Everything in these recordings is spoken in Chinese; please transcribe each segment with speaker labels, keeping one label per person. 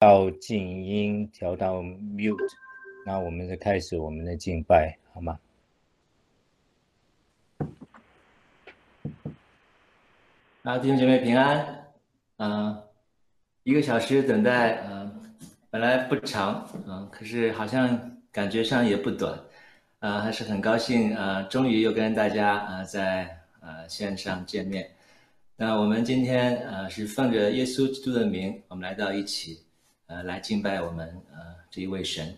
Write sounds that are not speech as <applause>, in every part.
Speaker 1: 到静音，调到 mute，那我们再开始我们的敬拜，好吗？
Speaker 2: 啊，弟兄姐妹平安。嗯、一个小时等待，嗯、本来不长，嗯、可是好像感觉上也不短，啊、还是很高兴，啊、终于又跟大家啊、在呃线上见面。那我们今天呃是奉着耶稣基督的名，我们来到一起。呃，来敬拜我们呃这一位神。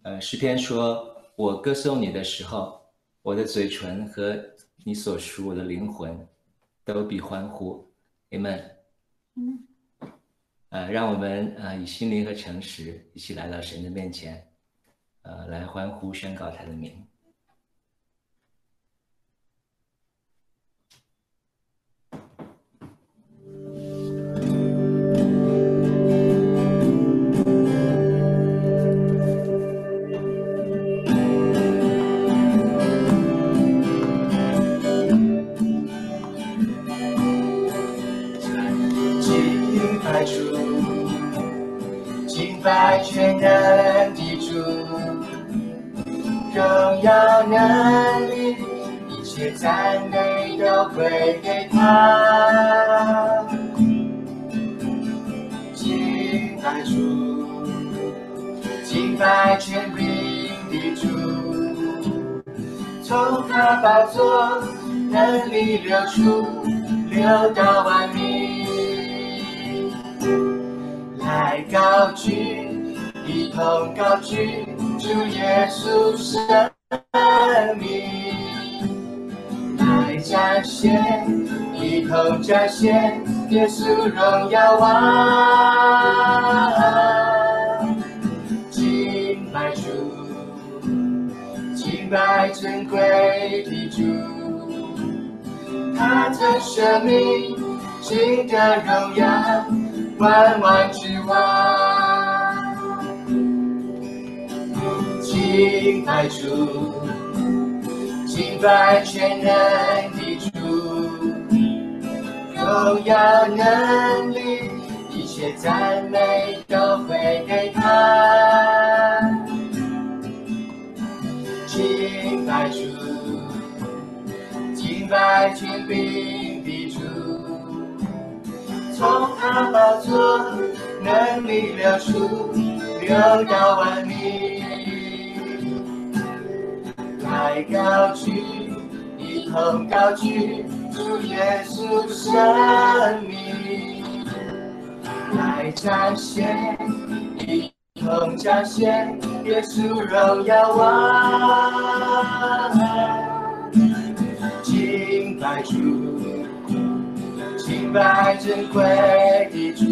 Speaker 2: 呃，诗篇说：“我歌颂你的时候，我的嘴唇和你所属我的灵魂都必欢呼。” Amen。嗯。呃，让我们呃以心灵和诚实一起来到神的面前，呃，来欢呼宣告他的名。
Speaker 3: 在全能的主，荣耀能力，一切赞美都归给他。敬拜主，敬拜权柄的主，从他宝座能力流出，流到万民。来高举，一同高举主耶稣生命，来彰显，一同彰显耶稣荣耀王。敬拜主，敬拜尊贵的主，他的生命，尽得荣耀。万万之王，敬拜主，敬拜全能的主，荣耀能力，一切赞美都归给他。敬拜主，敬拜权柄。从他宝座能力流出，荣耀万民。来高举，一同高举主耶稣生命，来彰显，一同彰显耶稣荣耀王，敬拜主。敬拜尊贵的主，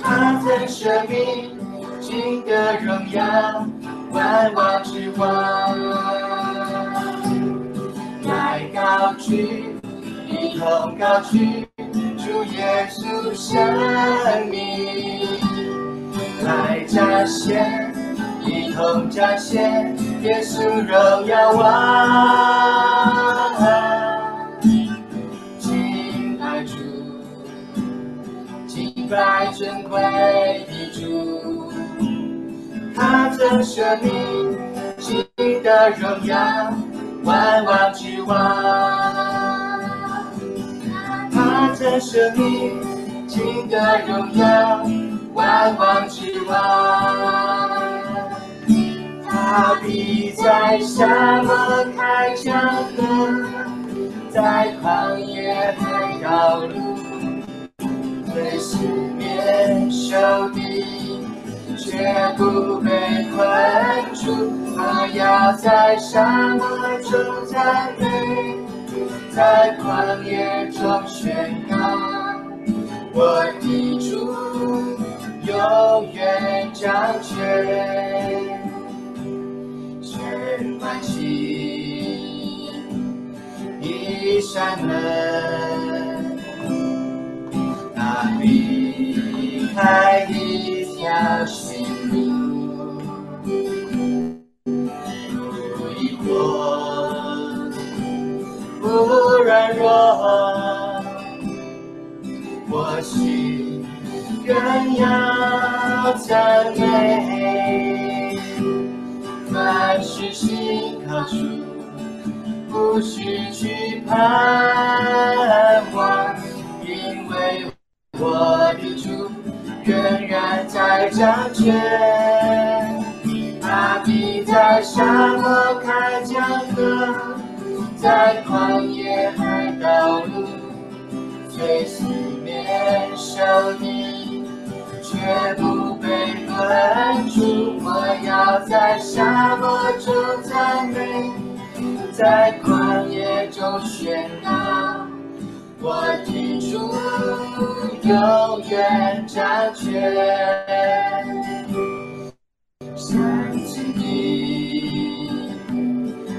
Speaker 3: 他的生命，尽得荣耀，万王之王。来高举，一同高举，主耶稣生命，来彰显，一同彰显，耶稣荣耀王。敬拜尊贵的主，他的生命，尽得荣耀，万王之王。他的生命，尽得荣耀，万王之王。他必在沙漠开江河，在旷野开道路。对四面受敌，却不被困住。他要在沙漠中赞美，在旷野中宣告：我的主永远掌权，全关心一扇门。他避开一条新路，不疑惑，不软弱，我心更要赞美。凡事心靠主，不需去盼望，因为我的主仍然在掌权。他必在沙漠开江河，在旷野开道路，虽四面受敌，却不被困住。我要在沙漠中赞美，在旷野中宣告，我的主永远掌权。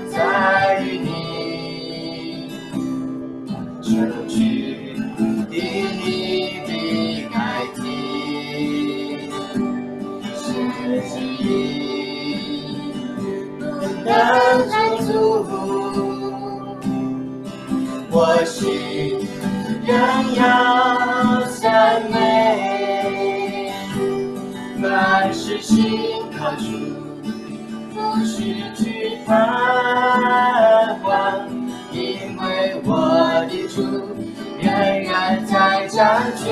Speaker 3: 在于你，求去定你的代替，是旨意不能满足，我心仍要美，凡事信靠主。不失去盼望，因为我的主仍然在掌权。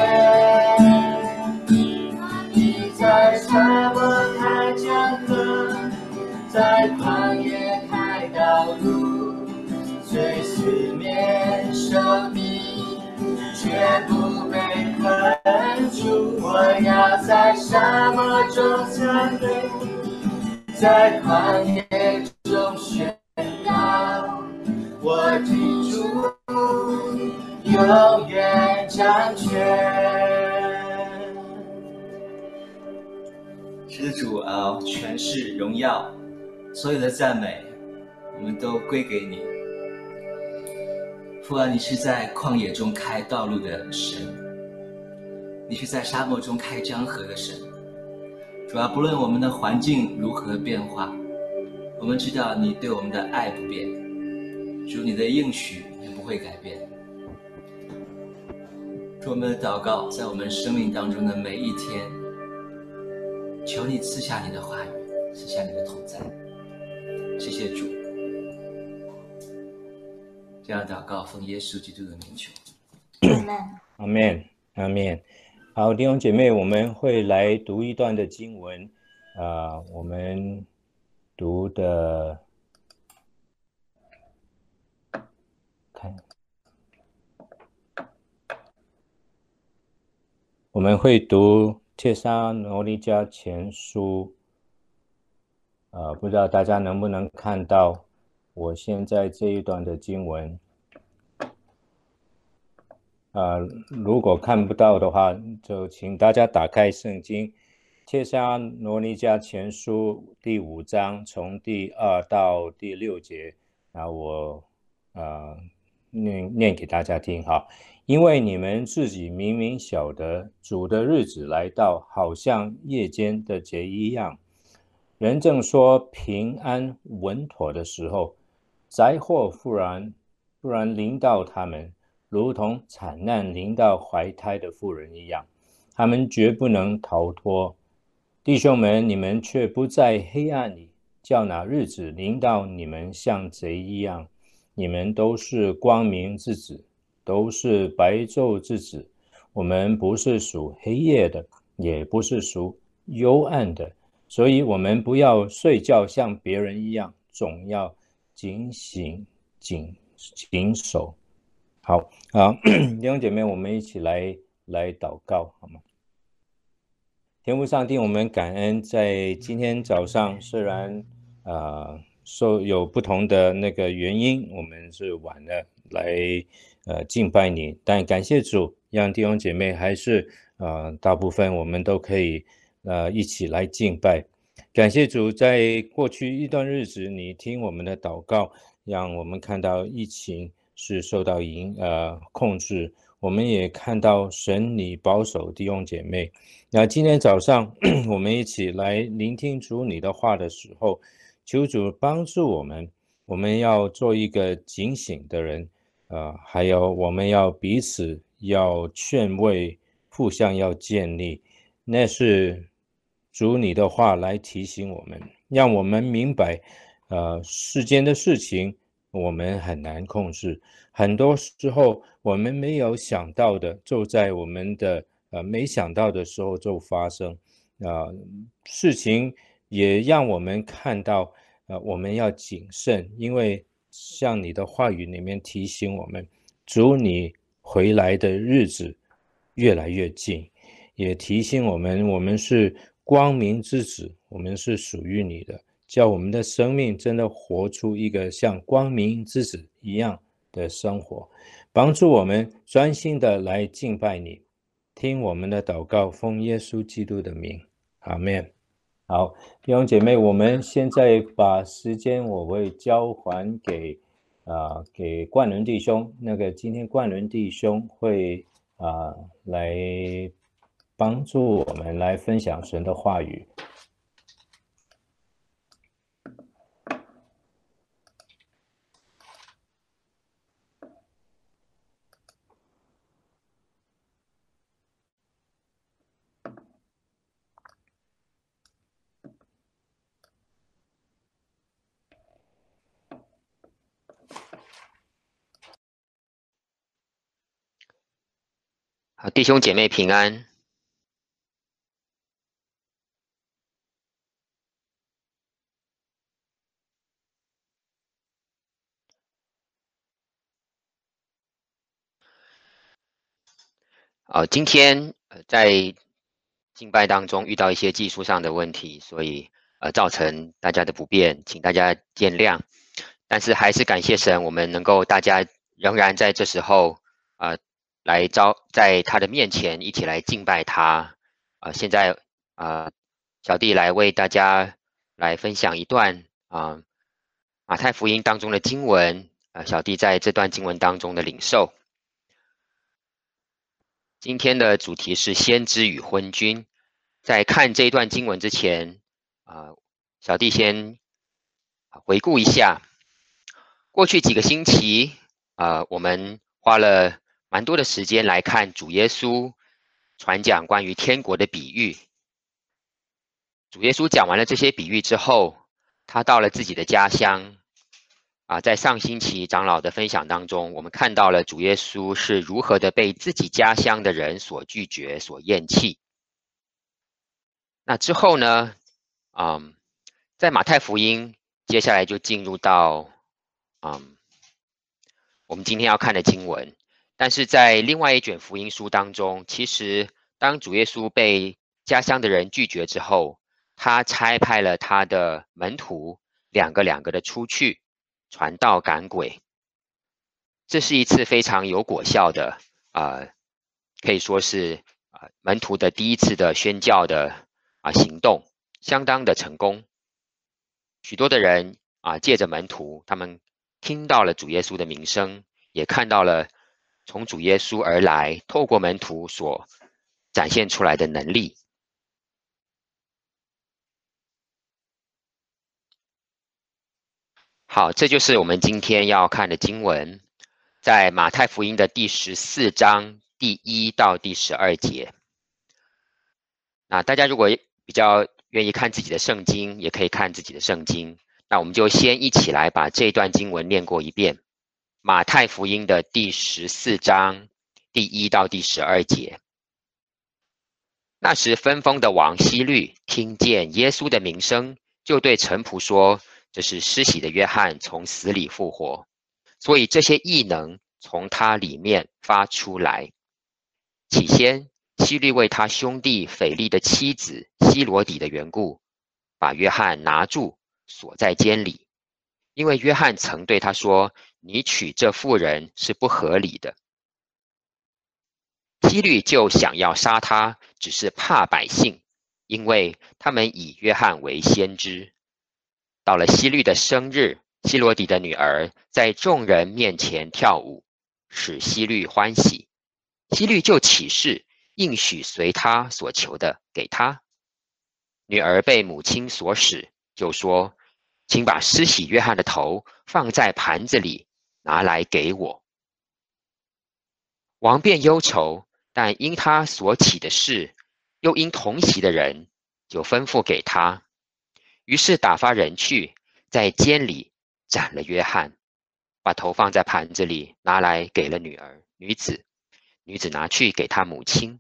Speaker 3: 你在沙漠开江河，在旷野开道路，虽四面受敌，却不被困住。我要在沙漠中赞美。在旷野中宣告，我的主永远掌权。
Speaker 2: 是的，主啊，全是荣耀，所有的赞美，我们都归给你。父啊，你是在旷野中开道路的神，你是在沙漠中开江河的神。主要，不论我们的环境如何变化，我们知道你对我们的爱不变，主你的应许也不会改变。主，我们的祷告在我们生命当中的每一天，求你赐下你的话语，赐下你的同在。谢谢主，这样祷告奉耶稣基督的名求。
Speaker 1: 阿门，阿门。好，弟兄姐妹，我们会来读一段的经文，啊、我们读的，看，我们会读《帖撒罗尼迦前书》，啊，不知道大家能不能看到我现在这一段的经文。呃，如果看不到的话，就请大家打开圣经《帖撒罗尼迦前书》第五章，从第二到第六节。然后我啊念念给大家听哈，因为你们自己明明晓得，主的日子来到，好像夜间的贼一样。人正说平安稳妥的时候，灾祸忽然忽然临到他们。如同惨难临到怀胎的妇人一样，他们绝不能逃脱。弟兄们，你们却不在黑暗里，叫那日子临到你们像贼一样。你们都是光明之子，都是白昼之子。我们不是属黑夜的，也不是属幽暗的，所以我们不要睡觉，像别人一样，总要警醒、警警守。好啊，<clears throat> 弟兄姐妹，我们一起来来祷告，好吗？天父上帝，我们感恩，在今天早上，虽然啊受有不同的那个原因，我们是晚了来呃敬拜你，但感谢主，让弟兄姐妹还是啊、呃、大部分我们都可以呃一起来敬拜。感谢主，在过去一段日子，你听我们的祷告，让我们看到疫情。是受到影呃控制，我们也看到神你保守弟兄姐妹。那今天早上 <clears throat> 我们一起来聆听主你的话的时候，求主帮助我们，我们要做一个警醒的人，呃，还有我们要彼此要劝慰，互相要建立，那是主你的话来提醒我们，让我们明白，呃，世间的事情我们很难控制，很多时候我们没有想到的，就在我们的呃没想到的时候就发生，啊、事情也让我们看到，呃，我们要谨慎，因为像你的话语里面提醒我们，主你回来的日子越来越近。也提醒我们，我们是光明之子，我们是属于你的，叫我们的生命真的活出一个像光明之子一样的生活，帮助我们专心的来敬拜你，听我们的祷告，奉耶稣基督的名，阿门。好，弟兄姐妹，我们现在把时间我会交还给啊、给冠伦弟兄，那个今天冠伦弟兄会啊、来。帮助我们来分享神的话
Speaker 4: 语。弟兄姐妹平安。呃，今天呃在敬拜当中遇到一些技术上的问题，所以呃造成大家的不便，请大家见谅。但是还是感谢神，我们能够大家仍然在这时候啊、来招在他的面前一起来敬拜他。啊、现在啊、小弟来为大家来分享一段啊、马太福音当中的经文啊、小弟在这段经文当中的领受。今天的主题是先知与昏君。在看这一段经文之前，啊，小弟先回顾一下过去几个星期，啊，我们花了蛮多的时间来看主耶稣传讲关于天国的比喻。主耶稣讲完了这些比喻之后，他到了自己的家乡。啊，在上星期长老的分享当中，我们看到了主耶稣是如何的被自己家乡的人所拒绝、所厌弃。那之后呢？嗯，在马太福音，接下来就进入到嗯，我们今天要看的经文。但是在另外一卷福音书当中，其实当主耶稣被家乡的人拒绝之后，他差派了他的门徒两个两个的出去。传道赶鬼，这是一次非常有果效的啊、可以说是啊、门徒的第一次的宣教的啊、行动，相当的成功。许多的人啊、借着门徒，他们听到了主耶稣的名声，也看到了从主耶稣而来，透过门徒所展现出来的能力。好，这就是我们今天要看的经文，在马太福音的第十四章第一到第十二节。那大家如果比较愿意看自己的圣经，也可以看自己的圣经。那我们就先一起来把这段经文念过一遍。马太福音的第十四章第一到第十二节。那时分封的王希律听见耶稣的名声，就对臣仆说。这是施洗的约翰从死里复活，所以这些异能从他里面发出来。起先，希律为他兄弟腓力的妻子希罗底的缘故，把约翰拿住锁在监里，因为约翰曾对他说：“你娶这妇人是不合理的。”希律就想要杀他，只是怕百姓，因为他们以约翰为先知。到了希律的生日，希罗底的女儿在众人面前跳舞，使希律欢喜。希律就起誓，应许随他所求的给他。女儿被母亲所使，就说：“请把施洗约翰的头放在盘子里，拿来给我。”王便忧愁，但因他所起的事，又因同席的人，就吩咐给他。于是打发人去，在监里斩了约翰，把头放在盘子里，拿来给了女儿女子。女子拿去给他母亲。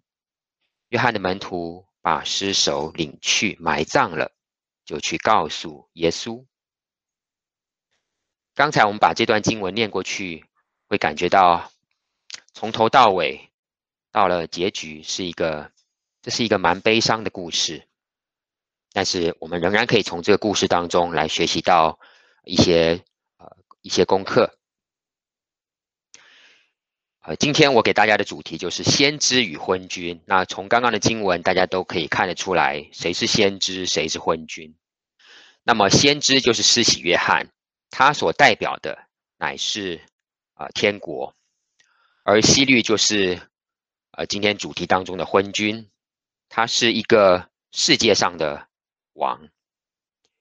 Speaker 4: 约翰的门徒把尸首领去埋葬了，就去告诉耶稣。刚才我们把这段经文念过去，会感觉到从头到尾，到了结局是一个，这是一个蛮悲伤的故事。但是我们仍然可以从这个故事当中来学习到一些呃一些功课。呃，今天我给大家的主题就是先知与昏君。那从刚刚的经文，大家都可以看得出来，谁是先知，谁是昏君。那么先知就是施洗约翰，他所代表的乃是啊、天国，而希律就是呃今天主题当中的昏君，他是一个世界上的。王，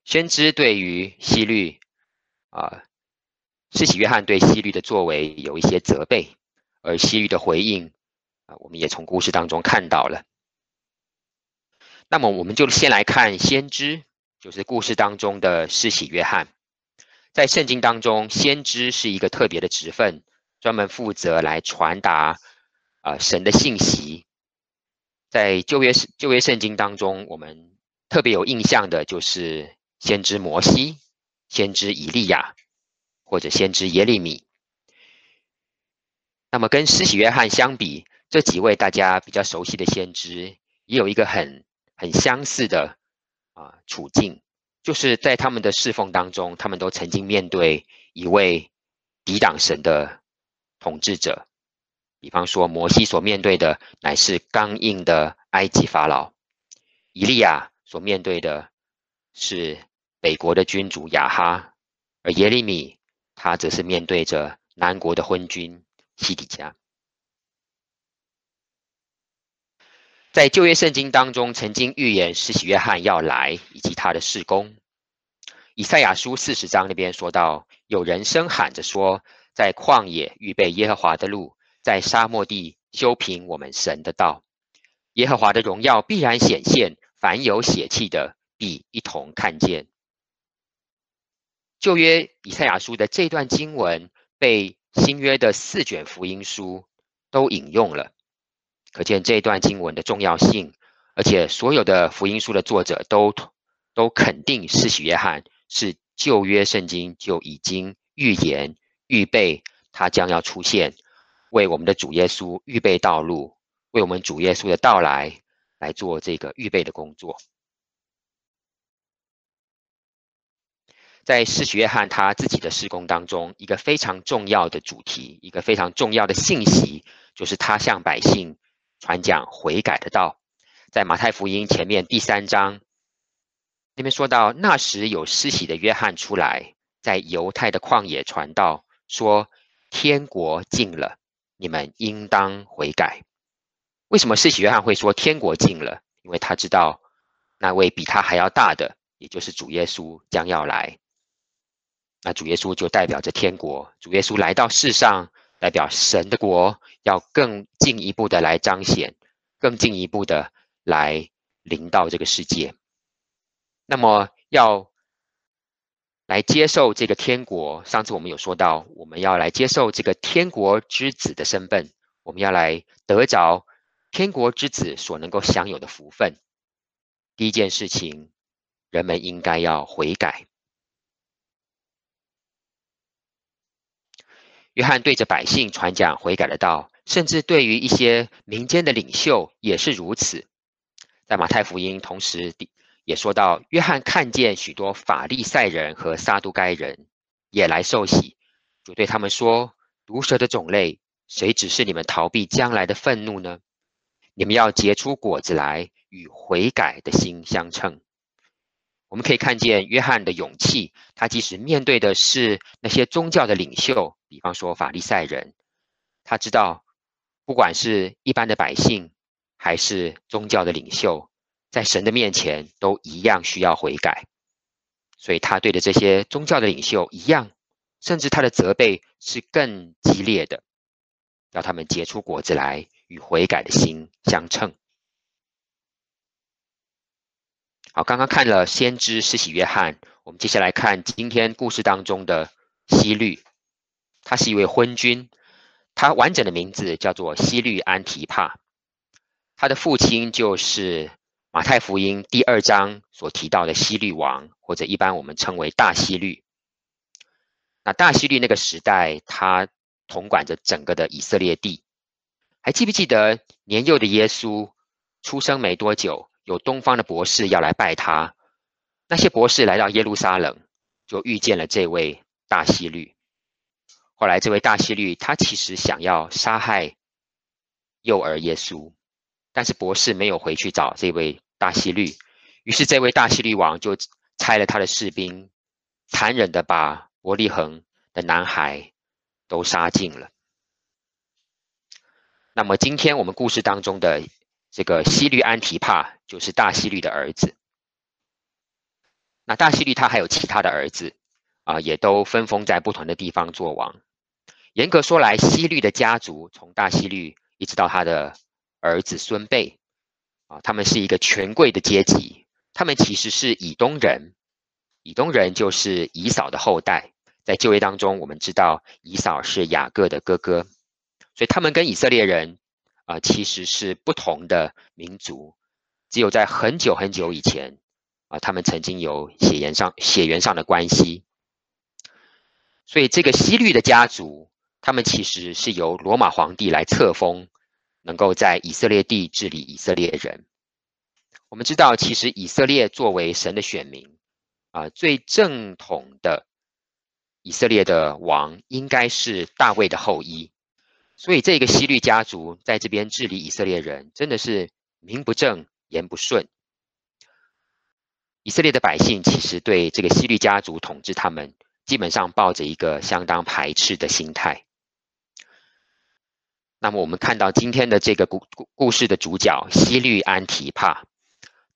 Speaker 4: 先知对于希律啊，施洗约翰对希律的作为有一些责备，而希律的回应啊，我们也从故事当中看到了。那么，我们就先来看先知，就是故事当中的施洗约翰。在圣经当中，先知是一个特别的职分，专门负责来传达啊神的信息。在旧约旧约圣经当中，我们特别有印象的就是先知摩西、先知以利亚，或者先知耶利米。那么跟施洗约翰相比，这几位大家比较熟悉的先知，也有一个很很相似的啊处境，就是在他们的侍奉当中，他们都曾经面对一位抵挡神的统治者。比方说，摩西所面对的乃是刚硬的埃及法老，以利亚。所面对的是北国的君主亚哈，而耶利米他则是面对着南国的昏君西底家。在旧约圣经当中，曾经预言施洗约翰要来以及他的事工。以赛亚书四十章那边说到，有人声喊着说，在旷野预备耶和华的路，在沙漠地修平我们神的道，耶和华的荣耀必然显现。凡有血气的，必一同看见。旧约以赛亚书的这段经文，被新约的四卷福音书都引用了，可见这段经文的重要性。而且，所有的福音书的作者都都肯定，是许约翰是旧约圣经就已经预言、预备他将要出现，为我们的主耶稣预备道路，为我们主耶稣的到来。来做这个预备的工作。在施洗约翰他自己的事工当中，一个非常重要的主题，一个非常重要的信息，就是他向百姓传讲悔改的道。在马太福音前面第三章那边说到，那时有施洗的约翰出来，在犹太的旷野传道，说天国近了，你们应当悔改。为什么施洗约翰会说天国近了？因为他知道那位比他还要大的，也就是主耶稣将要来。那主耶稣就代表着天国，主耶稣来到世上，代表神的国要更进一步的来彰显，更进一步的来临到这个世界。那么要来接受这个天国，上次我们有说到，我们要来接受这个天国之子的身份，我们要来得着。天国之子所能够享有的福分，第一件事情，人们应该要悔改。约翰对着百姓传讲悔改的道，甚至对于一些民间的领袖也是如此。在马太福音，同时也说到，约翰看见许多法利赛人和撒都该人也来受洗，就对他们说：“毒蛇的种类，谁指示你们逃避将来的愤怒呢？”你们要结出果子来，与悔改的心相称。我们可以看见约翰的勇气，他即使面对的是那些宗教的领袖，比方说法利赛人，他知道，不管是一般的百姓，还是宗教的领袖，在神的面前都一样需要悔改。所以他对着这些宗教的领袖一样，甚至他的责备是更激烈的，要他们结出果子来。与悔改的心相称。好，刚刚看了先知施洗约翰，我们接下来看今天故事当中的希律，他是一位昏君，他完整的名字叫做希律安提帕，他的父亲就是马太福音第二章所提到的希律王，或者一般我们称为大希律。那大希律那个时代，他统管着整个的以色列地，还记不记得年幼的耶稣出生没多久？有东方的博士要来拜他，那些博士来到耶路撒冷，就遇见了这位大希律。后来，这位大希律他其实想要杀害幼儿耶稣，但是博士没有回去找这位大希律，于是这位大希律王就差了他的士兵，残忍的把伯利恒的男孩都杀尽了。那么，今天我们故事当中的。这个希律安提帕就是大希律的儿子。那大希律他还有其他的儿子啊，也都分封在不同的地方做王。严格说来，希律的家族从大希律一直到他的儿子孙辈啊，他们是一个权贵的阶级。他们其实是以东人，以东人就是以扫的后代。在旧约当中，我们知道以扫是雅各的哥哥，所以他们跟以色列人。啊、其实是不同的民族，只有在很久很久以前，啊、他们曾经有血缘上血缘上的关系。所以这个希律的家族，他们其实是由罗马皇帝来册封，能够在以色列地治理以色列人。我们知道，其实以色列作为神的选民，啊、最正统的以色列的王应该是大卫的后裔。所以，这个希律家族在这边治理以色列人，真的是名不正言不顺。以色列的百姓其实对这个希律家族统治他们，基本上抱着一个相当排斥的心态。那么，我们看到今天的这个故故故事的主角希律安提帕，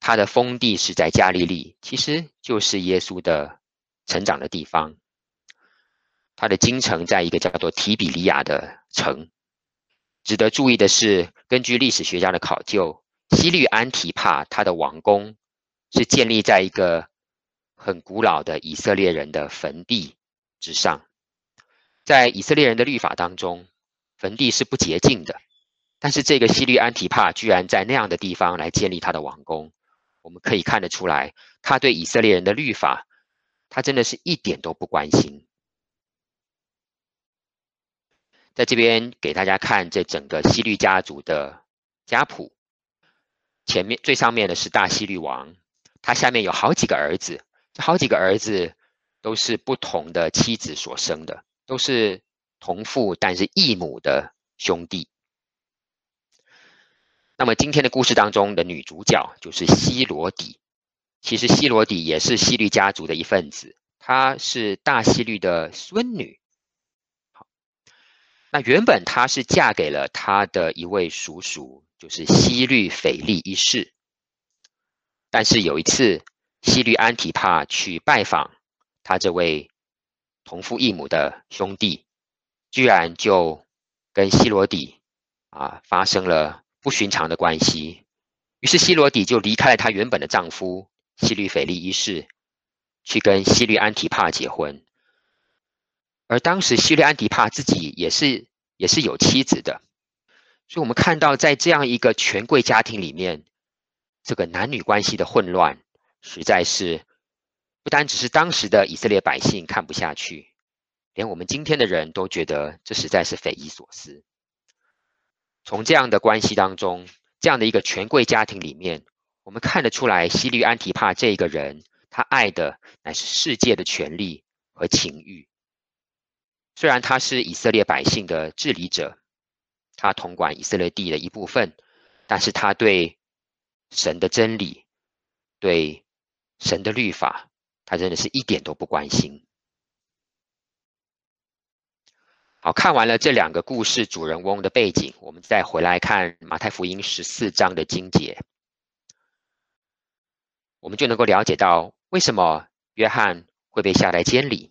Speaker 4: 他的封地是在加利利，其实就是耶稣的成长的地方。他的京城在一个叫做提比利亚的城。值得注意的是，根据历史学家的考究，希律安提帕他的王宫是建立在一个很古老的以色列人的坟地之上。在以色列人的律法当中，坟地是不洁净的。但是这个希律安提帕居然在那样的地方来建立他的王宫，我们可以看得出来，他对以色列人的律法，他真的是一点都不关心。在这边给大家看这整个希律家族的家谱，前面最上面的是大希律王，他下面有好几个儿子，这好几个儿子都是不同的妻子所生的，都是同父但是异母的兄弟。那么今天的故事当中的女主角就是希罗底，其实希罗底也是希律家族的一份子，她是大希律的孙女。好那原本她是嫁给了她的一位叔叔，就是希律斐利一世。但是有一次，西律安提帕去拜访他这位同父异母的兄弟，居然就跟希罗底啊发生了不寻常的关系。于是希罗底就离开了她原本的丈夫希律斐利一世，去跟希律安提帕结婚。而当时希律安提帕自己也是也是有妻子的，所以我们看到在这样一个权贵家庭里面，这个男女关系的混乱，实在是不单只是当时的以色列百姓看不下去，连我们今天的人都觉得这实在是匪夷所思。从这样的关系当中，这样的一个权贵家庭里面，我们看得出来，希律安提帕这个人，他爱的乃是世界的权力和情欲。虽然他是以色列百姓的治理者，他统管以色列地的一部分，但是他对神的真理、对神的律法，他真的是一点都不关心。好，看完了这两个故事主人翁的背景，我们再回来看马太福音十四章的经节，我们就能够了解到为什么约翰会被下在监里。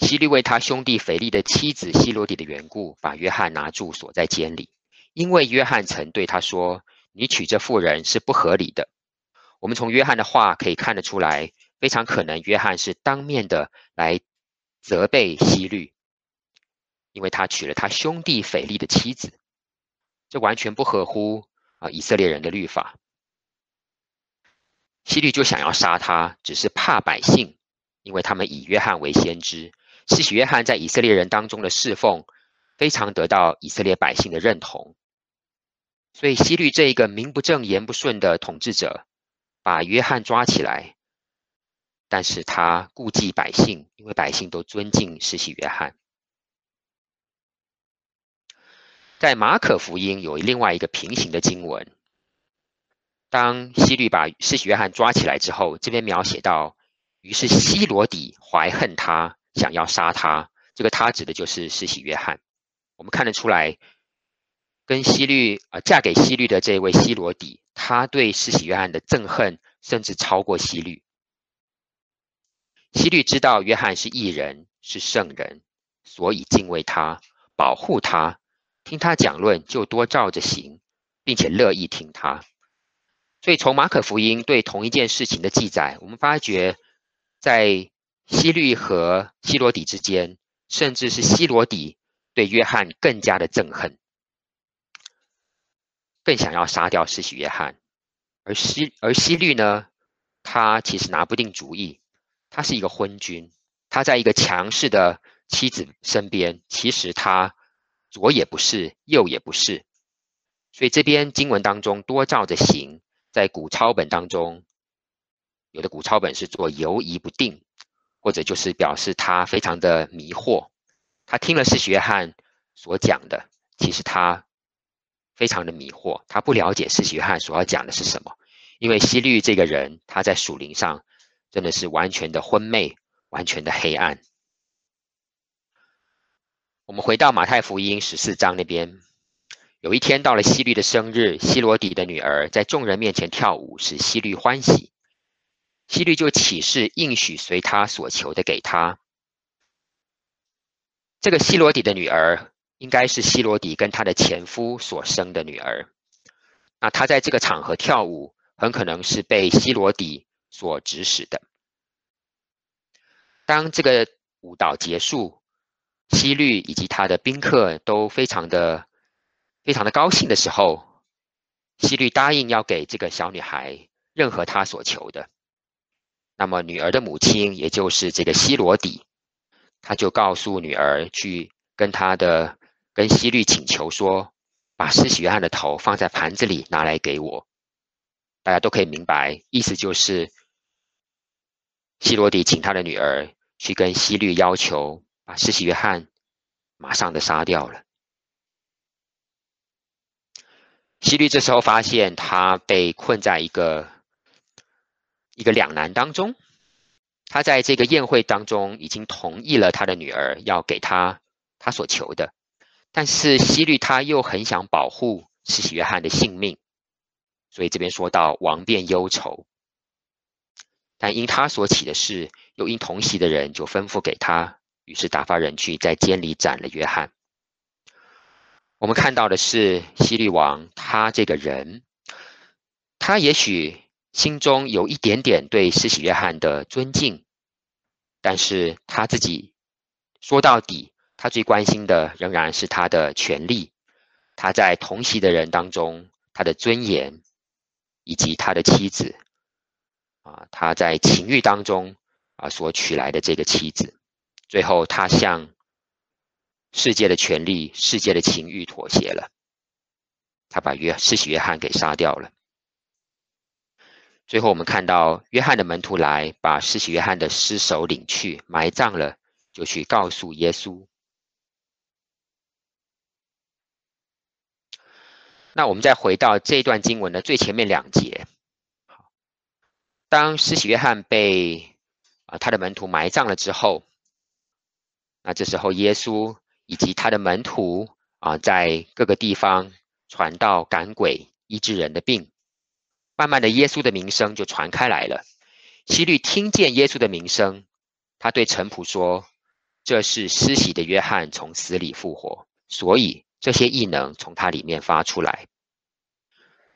Speaker 4: 希律为他兄弟腓利的妻子希罗底的缘故，把约翰拿住锁在监里，因为约翰曾对他说：“你娶这妇人是不合理的。”我们从约翰的话可以看得出来，非常可能约翰是当面的来责备希律，因为他娶了他兄弟腓力的妻子，这完全不合乎啊以色列人的律法。希律就想要杀他，只是怕百姓，因为他们以约翰为先知，施洗约翰在以色列人当中的侍奉，非常得到以色列百姓的认同。所以希律这一个名不正言不顺的统治者，把约翰抓起来，但是他顾忌百姓，因为百姓都尊敬施洗约翰。在马可福音有另外一个平行的经文，当希律把施洗约翰抓起来之后，这边描写到，于是希罗底怀恨他，想要杀他。这个他指的就是施洗约翰。我们看得出来。跟希律啊，嫁给希律的这位希罗底，他对施洗约翰的憎恨甚至超过希律。希律知道约翰是异人，是圣人，所以敬畏他，保护他，听他讲论就多照着行，并且乐意听他。所以从马可福音对同一件事情的记载，我们发觉在希律和希罗底之间，甚至是希罗底对约翰更加的憎恨。更想要杀掉施洗约翰，而希而希律呢，他其实拿不定主意。他是一个昏君，他在一个强势的妻子身边，其实他左也不是，右也不是。所以这边经文当中多照着行，在古抄本当中，有的古抄本是做犹疑不定，或者就是表示他非常的迷惑。他听了施洗约翰所讲的，其实他。非常的迷惑，他不了解施洗约翰所要讲的是什么，因为西律这个人，他在属灵上真的是完全的昏昧，完全的黑暗。我们回到马太福音十四章那边，有一天到了希律的生日，希罗底的女儿在众人面前跳舞，使希律欢喜，希律就起誓应许随他所求的给他。这个希罗底的女儿。应该是希罗底跟他的前夫所生的女儿。那她在这个场合跳舞，很可能是被希罗底所指使的。当这个舞蹈结束，希律以及他的宾客都非常的、非常的高兴的时候，希律答应要给这个小女孩任何她所求的。那么女儿的母亲，也就是这个希罗底，他就告诉女儿去跟他的。跟希律请求说，把施洗约翰的头放在盘子里拿来给我。大家都可以明白，意思就是希罗底请他的女儿去跟希律要求，把施洗约翰马上的杀掉了。希律这时候发现他被困在一个一个两难当中，他在这个宴会当中已经同意了他的女儿要给他他所求的。但是希律他又很想保护施洗约翰的性命，所以这边说到王变忧愁。但因他所起的事，又因同席的人就吩咐给他，于是打发人去在监里斩了约翰。我们看到的是希律王他这个人，他也许心中有一点点对施洗约翰的尊敬，但是他自己说到底。他最关心的仍然是他的权力，他在同席的人当中，他的尊严，以及他的妻子，啊，他在情欲当中啊所娶来的这个妻子，最后他向世界的权力、世界的情欲妥协了，他把约施洗约翰给杀掉了。最后我们看到约翰的门徒来，把施洗约翰的尸首领去埋葬了，就去告诉耶稣。那我们再回到这段经文的最前面两节。当施洗约翰被啊他的门徒埋葬了之后，那这时候耶稣以及他的门徒啊在各个地方传道赶鬼医治人的病，慢慢的耶稣的名声就传开来了。希律听见耶稣的名声，他对臣仆说：“这是施洗的约翰从死里复活，所以。”这些异能从他里面发出来，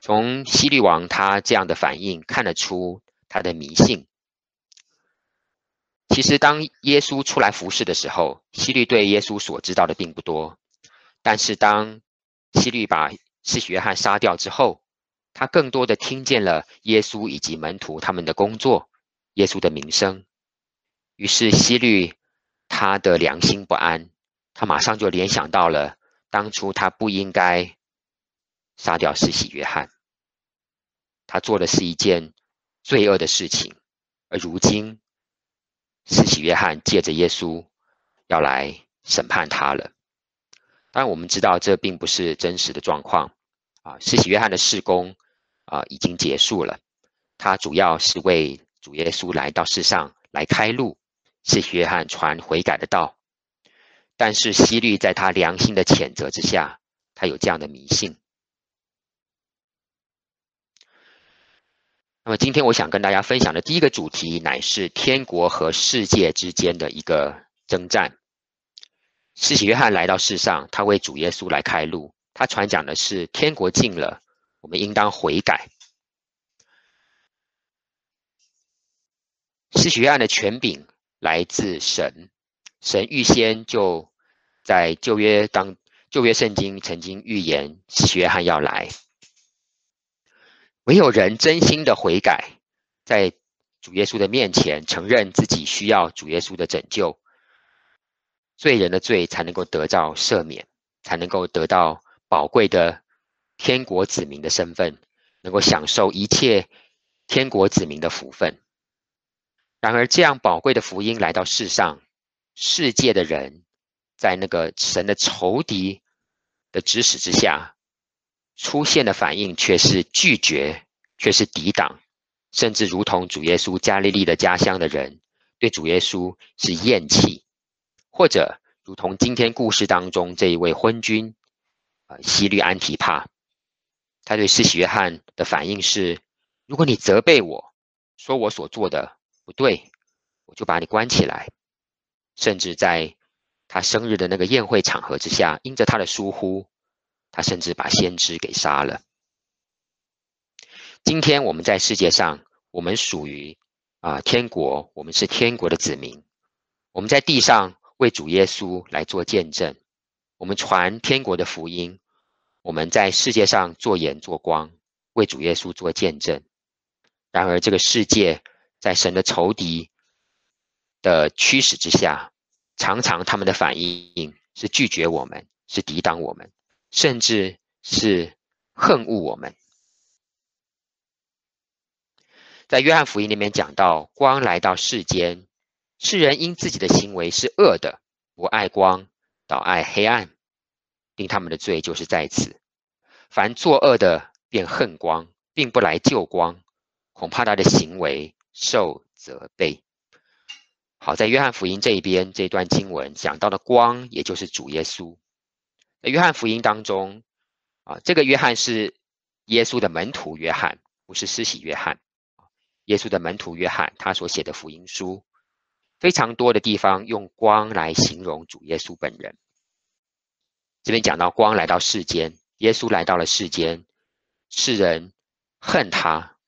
Speaker 4: 从希律王他这样的反应看得出他的迷信。其实，当耶稣出来服侍的时候，希律对耶稣所知道的并不多。但是，当希律把施洗约翰杀掉之后，他更多的听见了耶稣以及门徒他们的工作，耶稣的名声。于是，希律他的良心不安，他马上就联想到了当初他不应该杀掉施洗约翰，他做的是一件罪恶的事情，而如今。施洗约翰借着耶稣要来审判他了。但，我们知道这并不是真实的状况啊。施洗约翰的事工啊已经结束了，他主要是为主耶稣来到世上来开路，施洗约翰传悔改的道。但是希律在他良心的谴责之下，他有这样的迷信。那么今天我想跟大家分享的第一个主题，乃是天国和世界之间的一个征战。施洗约翰来到世上，他为主耶稣来开路，他传讲的是天国近了，我们应当悔改。施洗约翰的权柄来自神，神预先就在旧约当旧约圣经曾经预言施洗约翰要来。没有人真心的悔改，在主耶稣的面前承认自己需要主耶稣的拯救，罪人的罪才能够得到赦免，才能够得到宝贵的天国子民的身份，能够享受一切天国子民的福分。然而，这样宝贵的福音来到世上，世界的人在那个神的仇敌的指使之下。出现的反应却是拒绝，却是抵挡，甚至如同主耶稣加利利的家乡的人对主耶稣是厌弃，或者如同今天故事当中这一位昏君啊西律安提帕，他对施洗约翰的反应是：如果你责备我说我所做的不对，我就把你关起来。甚至在他生日的那个宴会场合之下，因着他的疏忽。他甚至把先知给杀了。今天我们在世界上，我们属于啊天国，我们是天国的子民。我们在地上为主耶稣来做见证，我们传天国的福音。我们在世界上做盐做光，为主耶稣做见证。然而，这个世界在神的仇敌的驱使之下，常常他们的反应是拒绝我们，是抵挡我们。甚至是恨恶我们。在约翰福音里面讲到，光来到世间，世人因自己的行为是恶的，不爱光，倒爱黑暗，定他们的罪就是在此。凡作恶的便恨光，并不来救光，恐怕他的行为受责备。好，在约翰福音这一边，这段经文讲到的光，也就是主耶稣。在约翰福音当中，啊，这个约翰是耶稣的门徒约翰，不是施洗约翰。耶稣的门徒约翰，他所写的福音书，非常多的地方用光来形容主耶稣本人。这边讲到光来到世间，耶稣来到了世间，世人恨他，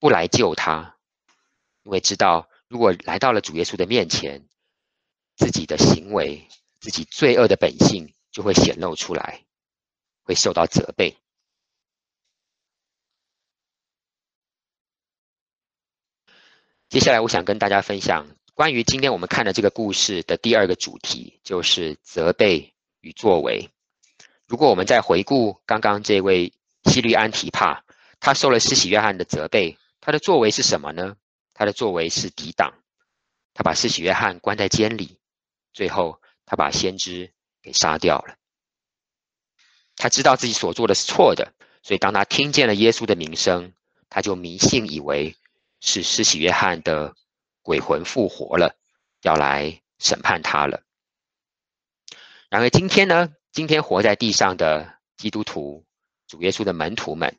Speaker 4: 不来救他，因为知道如果来到了主耶稣的面前，自己的行为，自己罪恶的本性。就会显露出来，会受到责备。接下来，我想跟大家分享关于今天我们看的这个故事的第二个主题，就是责备与作为。如果我们再回顾刚刚这位希律安提帕，他受了施洗约翰的责备，他的作为是什么呢？他的作为是抵挡，他把施洗约翰关在监里，最后他把先知。给杀掉了。他知道自己所做的是错的，所以当他听见了耶稣的名声，他就迷信以为是施洗约翰的鬼魂复活了，要来审判他了。然而今天呢？今天活在地上的基督徒、主耶稣的门徒们，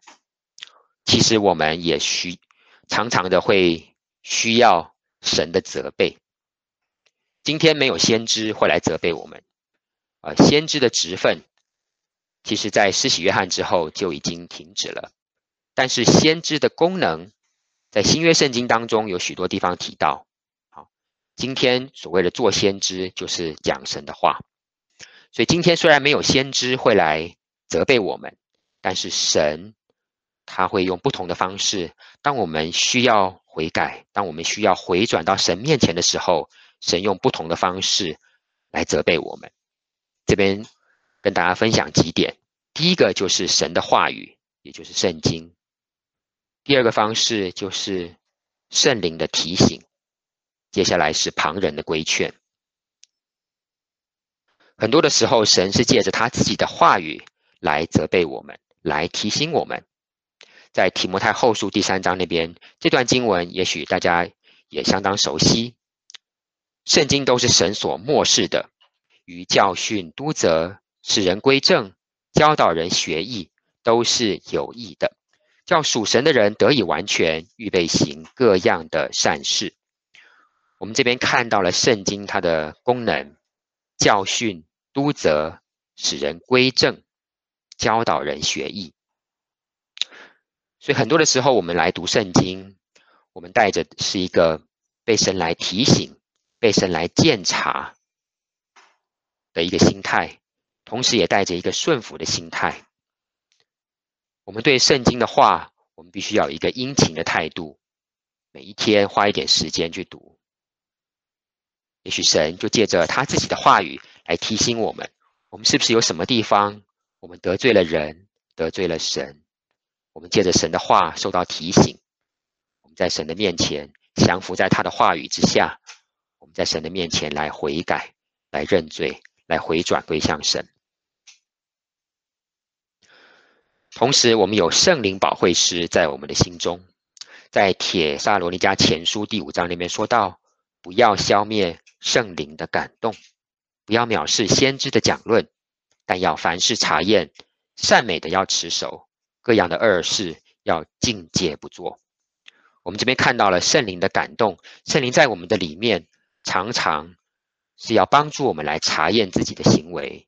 Speaker 4: 其实我们也需常常的会需要神的责备。今天没有先知会来责备我们。啊，先知的职分，其实在施洗约翰之后就已经停止了。但是先知的功能，在新约圣经当中有许多地方提到。好，今天所谓的做先知，就是讲神的话。所以今天虽然没有先知会来责备我们，但是神他会用不同的方式。当我们需要悔改，当我们需要回转到神面前的时候，神用不同的方式来责备我们。这边跟大家分享几点。第一个就是神的话语，也就是圣经。第二个方式就是圣灵的提醒。接下来是旁人的规劝。很多的时候，神是借着他自己的话语来责备我们，来提醒我们。在提摩太后书第三章那边，这段经文也许大家也相当熟悉。圣经都是神所默示的，于教训、督责、使人归正、教导人学义，都是有益的，叫属神的人得以完全，预备行各样的善事。我们这边看到了圣经它的功能。教训、督责、使人归正、教导人学义。所以很多的时候，我们来读圣经，我们带着是一个被神来提醒、被神来鉴察的一个心态，同时也带着一个顺服的心态。我们对圣经的话，我们必须要有一个殷勤的态度，每一天花一点时间去读。也许神就借着他自己的话语来提醒我们：我们是不是有什么地方我们得罪了人，得罪了神？我们借着神的话受到提醒，我们在神的面前降服在他的话语之下，我们在神的面前来悔改、来认罪、来回转归向神。同时，我们有圣灵保惠师在我们的心中，在帖撒罗尼迦前书第五章里面说到：不要消灭。圣灵的感动，不要藐视先知的讲论，但要凡事查验，善美的要持守，各样的恶事要禁戒不做。我们这边看到了圣灵的感动，圣灵在我们的里面，常常是要帮助我们来查验自己的行为。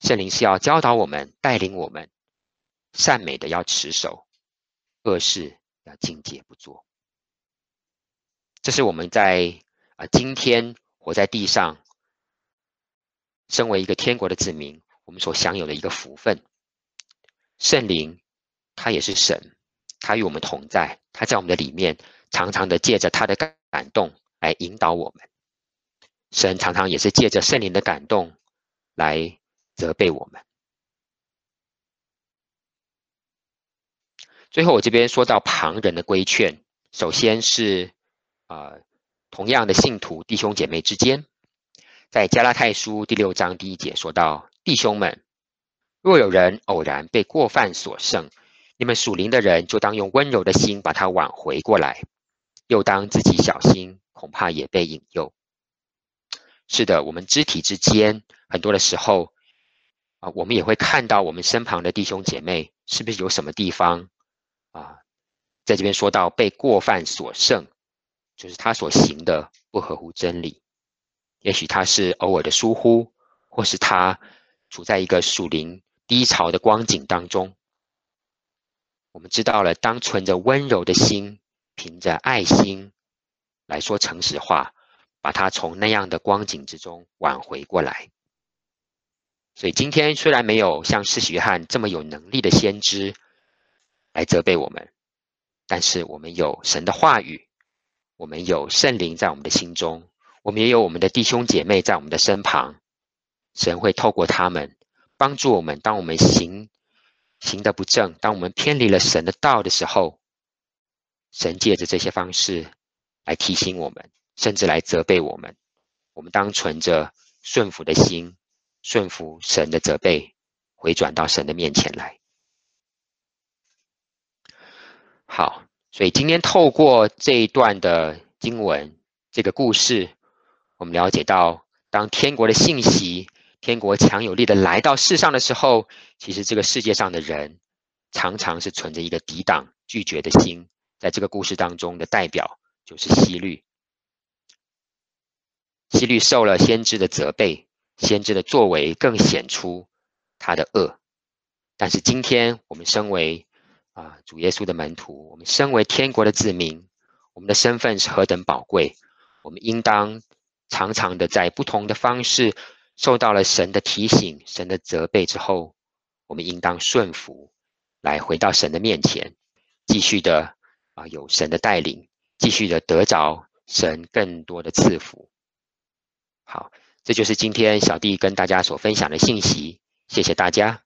Speaker 4: 圣灵是要教导我们、带领我们，善美的要持守，恶事要禁戒不做。这是我们在。啊，今天活在地上，身为一个天国的子民，我们所享有的一个福分。圣灵，他也是神，他与我们同在，他在我们的里面，常常的借着他的感动来引导我们。神常常也是借着圣灵的感动来责备我们。最后，我这边说到旁人的规劝，首先是啊。呃同样的信徒弟兄姐妹之间，在加拉太书第六章第一节说到：“弟兄们，若有人偶然被过犯所胜，你们属灵的人就当用温柔的心把他挽回过来，又当自己小心，恐怕也被引诱。”是的，我们肢体之间很多的时候啊，我们也会看到我们身旁的弟兄姐妹是不是有什么地方啊，在这边说到被过犯所胜。就是他所行的不合乎真理，也许他是偶尔的疏忽，或是他处在一个属灵低潮的光景当中。我们知道了，当存着温柔的心，凭着爱心来说诚实话，把他从那样的光景之中挽回过来。所以今天虽然没有像施洗约翰这么有能力的先知来责备我们，但是我们有神的话语。我们有圣灵在我们的心中，我们也有我们的弟兄姐妹在我们的身旁。神会透过他们帮助我们。当我们行行的不正，当我们偏离了神的道的时候，神借着这些方式来提醒我们，甚至来责备我们。我们当存着顺服的心，顺服神的责备，回转到神的面前来。好。所以今天透过这一段的经文，这个故事，我们了解到，当天国的信息、天国强有力的来到世上的时候，其实这个世界上的人常常是存着一个抵挡、拒绝的心。在这个故事当中的代表就是希律，希律受了先知的责备，先知的作为更显出他的恶。但是今天我们身为啊主耶稣的门徒，我们身为天国的子民，我们的身份是何等宝贵，我们应当常常的在不同的方式受到了神的提醒、神的责备之后，我们应当顺服，来回到神的面前，继续的啊有神的带领，继续的得着神更多的赐福。好，这就是今天小弟跟大家所分享的信息。谢谢大家。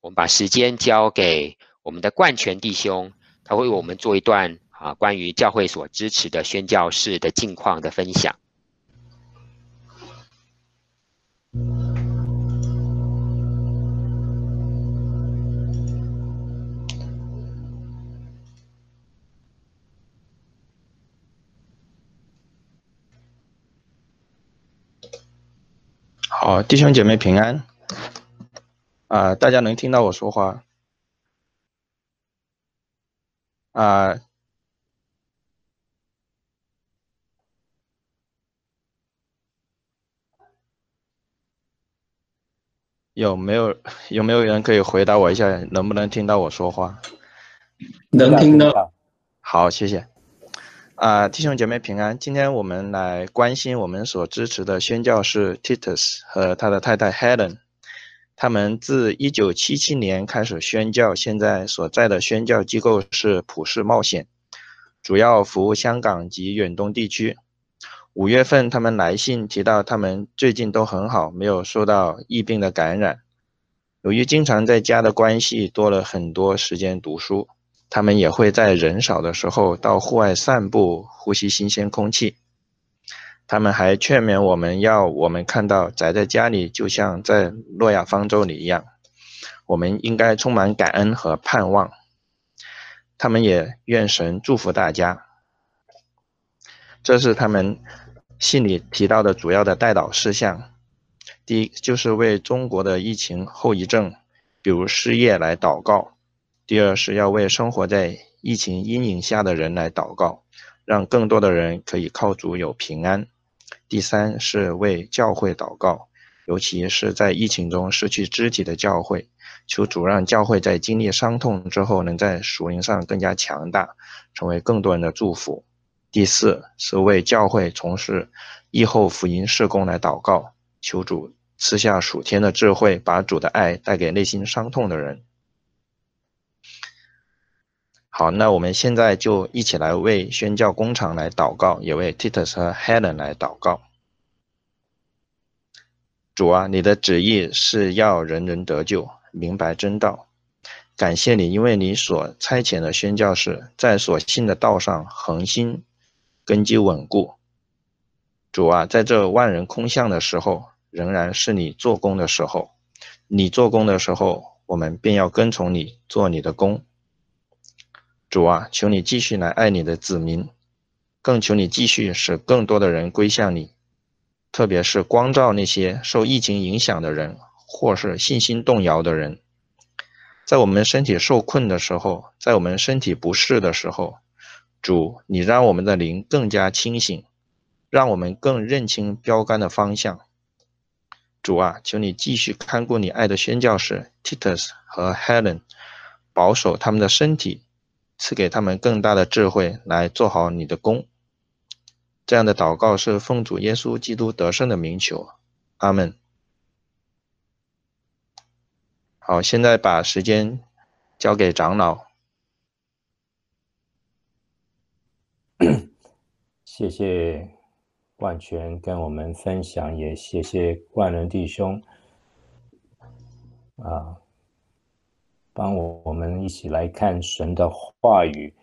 Speaker 4: 我们把时间交给我们的冠全弟兄，他会为我们做一段啊关于教会所支持的宣教士的近况的分享。
Speaker 5: 好，弟兄姐妹平安。啊，大家能听到我说话？啊，有没有有没有人可以回答我一下，能不能听到我说话？
Speaker 3: 能听到。
Speaker 5: 好，谢谢。啊，弟兄姐妹平安。今天我们来关心我们所支持的宣教士 Titus 和他的太太 Helen。他们自1977年开始宣教，现在所在的宣教机构是普世冒险，主要服务香港及远东地区。五月份，他们来信提到他们最近都很好，没有受到疫病的感染。由于经常在家的关系，多了很多时间读书。他们也会在人少的时候到户外散步，呼吸新鲜空气。他们还劝勉我们要我们看到宅在家里就像在诺亚方舟里一样，我们应该充满感恩和盼望。他们也愿神祝福大家。这是他们信里提到的主要的代祷事项。第一就是为中国的疫情后遗症，比如失业来祷告。第二是要为生活在疫情阴影下的人来祷告，让更多的人可以靠主有平安。第三是为教会祷告，尤其是在疫情中失去肢体的教会，求主让教会在经历伤痛之后，能在属灵上更加强大，成为更多人的祝福。第四是为教会从事疫后福音事工来祷告，求主赐下属天的智慧，把主的爱带给内心伤痛的人。好，那我们现在就一起来为宣教工厂来祷告，也为 Titus 和 Helen 来祷告。主啊，你的旨意是要人人得救，明白真道。感谢你，因为你所差遣的宣教士在所信的道上恒心根基稳固。主啊，在这万人空巷的时候，仍然是你做工的时候。你做工的时候，我们便要跟从你做你的工。主啊，求你继续来爱你的子民，更求你继续使更多的人归向你，特别是光照那些受疫情影响的人，或是信心动摇的人。在我们身体受困的时候，在我们身体不适的时候，主，你让我们的灵更加清醒，让我们更认清标杆的方向。主啊，求你继续看顾你爱的宣教士 Titus 和 Helen，保守他们的身体。赐给他们更大的智慧来做好你的工。这样的祷告是奉主耶稣基督得胜的名求，阿门。好，现在把时间交给长老。
Speaker 1: 谢谢万全跟我们分享，也谢谢万人弟兄啊。帮我我们一起来看神的话语，